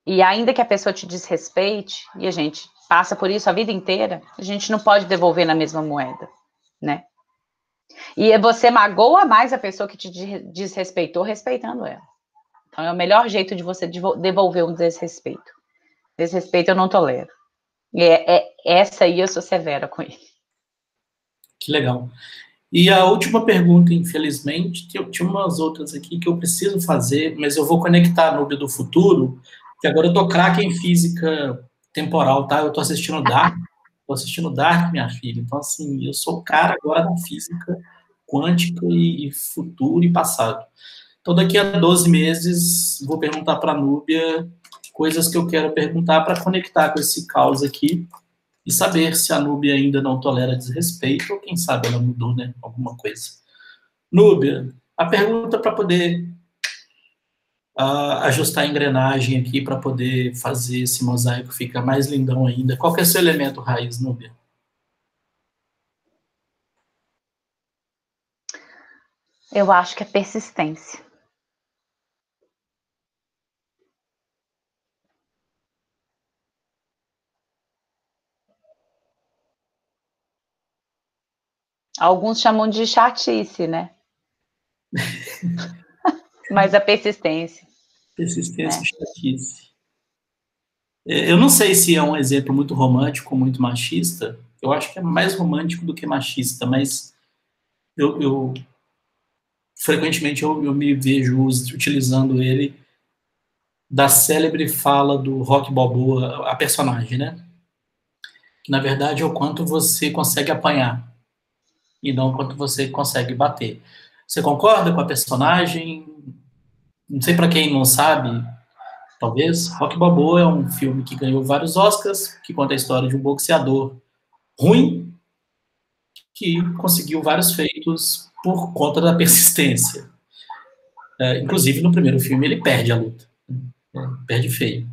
E ainda que a pessoa te desrespeite, e a gente passa por isso a vida inteira, a gente não pode devolver na mesma moeda, né? E você magoa mais a pessoa que te desrespeitou respeitando ela. Então é o melhor jeito de você devolver um desrespeito. Desrespeito eu não tolero. E é, é essa aí eu sou severa com ele. Que legal. E a última pergunta, infelizmente, tinha umas outras aqui que eu preciso fazer, mas eu vou conectar a Nube do futuro, que agora eu tô craque em física temporal, tá? Eu tô assistindo *laughs* Dark, tô assistindo Dark, minha filha. Então, assim, eu sou o cara agora da física quântica e, e futuro e passado. Então, daqui a 12 meses, vou perguntar para a Núbia coisas que eu quero perguntar para conectar com esse caos aqui e saber se a Núbia ainda não tolera desrespeito ou quem sabe ela mudou, né? Alguma coisa. Núbia, a pergunta para poder uh, ajustar a engrenagem aqui para poder fazer esse mosaico ficar mais lindão ainda. Qual que é seu elemento raiz, Núbia? Eu acho que é persistência. Alguns chamam de chatice, né? *laughs* Mas a persistência. Persistência e chatice. É, eu não sei se é um exemplo muito romântico, muito machista. Eu acho que é mais romântico do que machista, mas eu, eu frequentemente eu, eu, me vejo utilizando ele da célebre fala do Rock Balboa, a personagem, né? Que na verdade é o quanto você consegue apanhar e não quanto você consegue bater. Você concorda com a personagem? Não sei para quem não sabe, talvez, Rock Balboa é um filme que ganhou vários Oscars, que conta a história de um boxeador ruim que conseguiu vários feitos por conta da *laughs* persistência. É, inclusive, no primeiro filme, ele perde a luta. Né? Perde feio.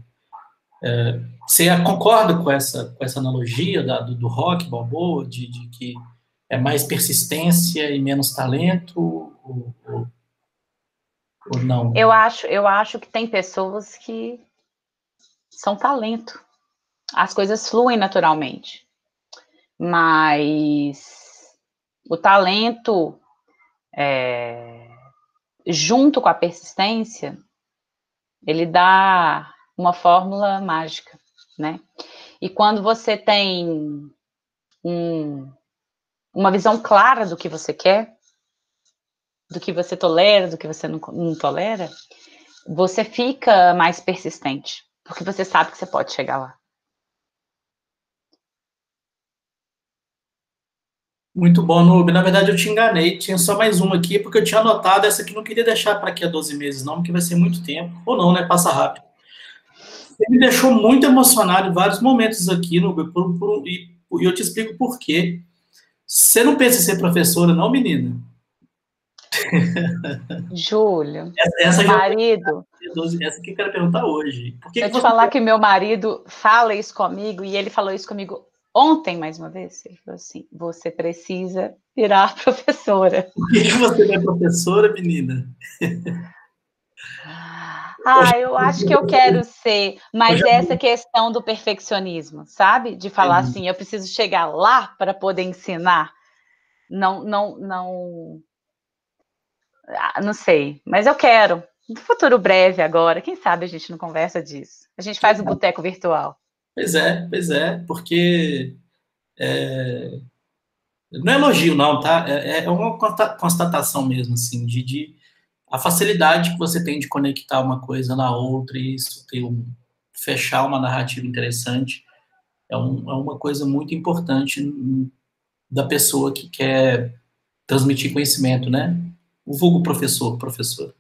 É, você concorda com essa, com essa analogia da, do, do rock Balboa, de, de que é mais persistência e menos talento? Ou, ou, ou não? Eu acho, eu acho que tem pessoas que são talento. As coisas fluem naturalmente. Mas o talento é, junto com a persistência, ele dá uma fórmula mágica, né? E quando você tem um, uma visão clara do que você quer, do que você tolera, do que você não, não tolera, você fica mais persistente, porque você sabe que você pode chegar lá. Muito bom, Nube. Na verdade, eu te enganei. Tinha só mais uma aqui, porque eu tinha anotado. Essa aqui não queria deixar para aqui a 12 meses, não, porque vai ser muito tempo. Ou não, né? Passa rápido. Você me deixou muito emocionado em vários momentos aqui, e, e eu te explico por quê. Você não pensa em ser professora, não, menina? Júlio, essa, essa marido. essa que eu quero perguntar hoje. Por que eu que te falar que meu marido fala isso comigo e ele falou isso comigo ontem mais uma vez. Ele falou assim: você precisa virar *laughs* professora. Por que, que você não é professora, menina? Ah, eu acho que eu quero ser, mas essa questão do perfeccionismo, sabe? De falar assim, eu preciso chegar lá para poder ensinar. Não, não, não. Ah, não sei, mas eu quero. No futuro breve agora, quem sabe a gente não conversa disso. A gente faz um boteco virtual. Pois é, pois é, porque é, não é elogio, não, tá? É, é uma constatação mesmo, assim, de, de a facilidade que você tem de conectar uma coisa na outra e isso ter um, fechar uma narrativa interessante é, um, é uma coisa muito importante da pessoa que quer transmitir conhecimento, né? O vulgo professor, professor.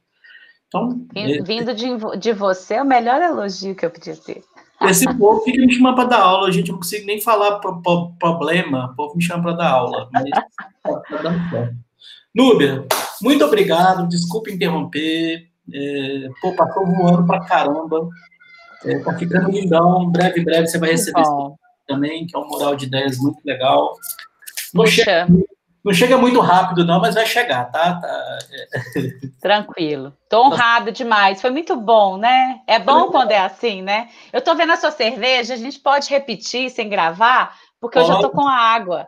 Então, é, Vindo de, de você é o melhor elogio que eu podia ter. Esse *laughs* povo fica me chamando para dar aula, a gente não consegue nem falar pro, pro, problema, o povo me chama para dar aula. Mas tá, tá. Núbia, muito obrigado, desculpe interromper. É, pô, passou voando pra caramba. É, tá ficando lindão. Breve, breve você vai receber também, que é um mural de ideias muito legal. Não chega, não chega, muito rápido, não, mas vai chegar, tá? tá é. Tranquilo. Tô honrado demais. Foi muito bom, né? É bom quando é assim, né? Eu tô vendo a sua cerveja, a gente pode repetir sem gravar, porque eu já tô com a água.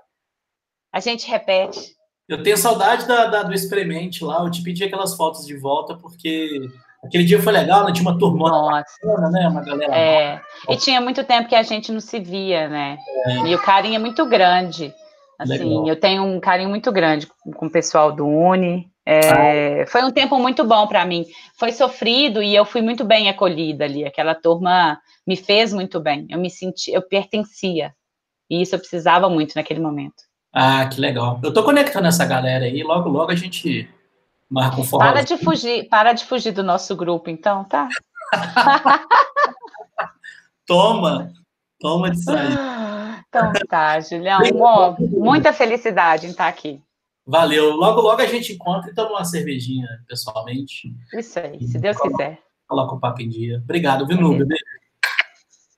A gente repete. Eu tenho saudade da, da, do experimente lá. Eu te pedi aquelas fotos de volta, porque aquele dia foi legal, né? Tinha uma turma bacana, né? Uma galera. É. E tinha muito tempo que a gente não se via, né? É. E o carinho é muito grande. Assim, legal. eu tenho um carinho muito grande com o pessoal do Uni. É, ah. Foi um tempo muito bom para mim. Foi sofrido e eu fui muito bem acolhida ali. Aquela turma me fez muito bem. Eu me senti, eu pertencia. E isso eu precisava muito naquele momento. Ah, que legal. Eu tô conectando essa galera aí, logo, logo a gente Marca um forró. Para de fugir, para de fugir do nosso grupo, então, tá? *laughs* toma, toma de sair. Então tá, Julião. Bom, muita felicidade em estar aqui. Valeu. Logo, logo a gente encontra e toma uma cervejinha pessoalmente. Isso aí, se Deus coloca, quiser. Coloca o papo em dia. Obrigado, viu, Nubia?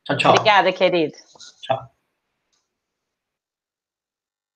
Tchau, tchau. Obrigada, querido.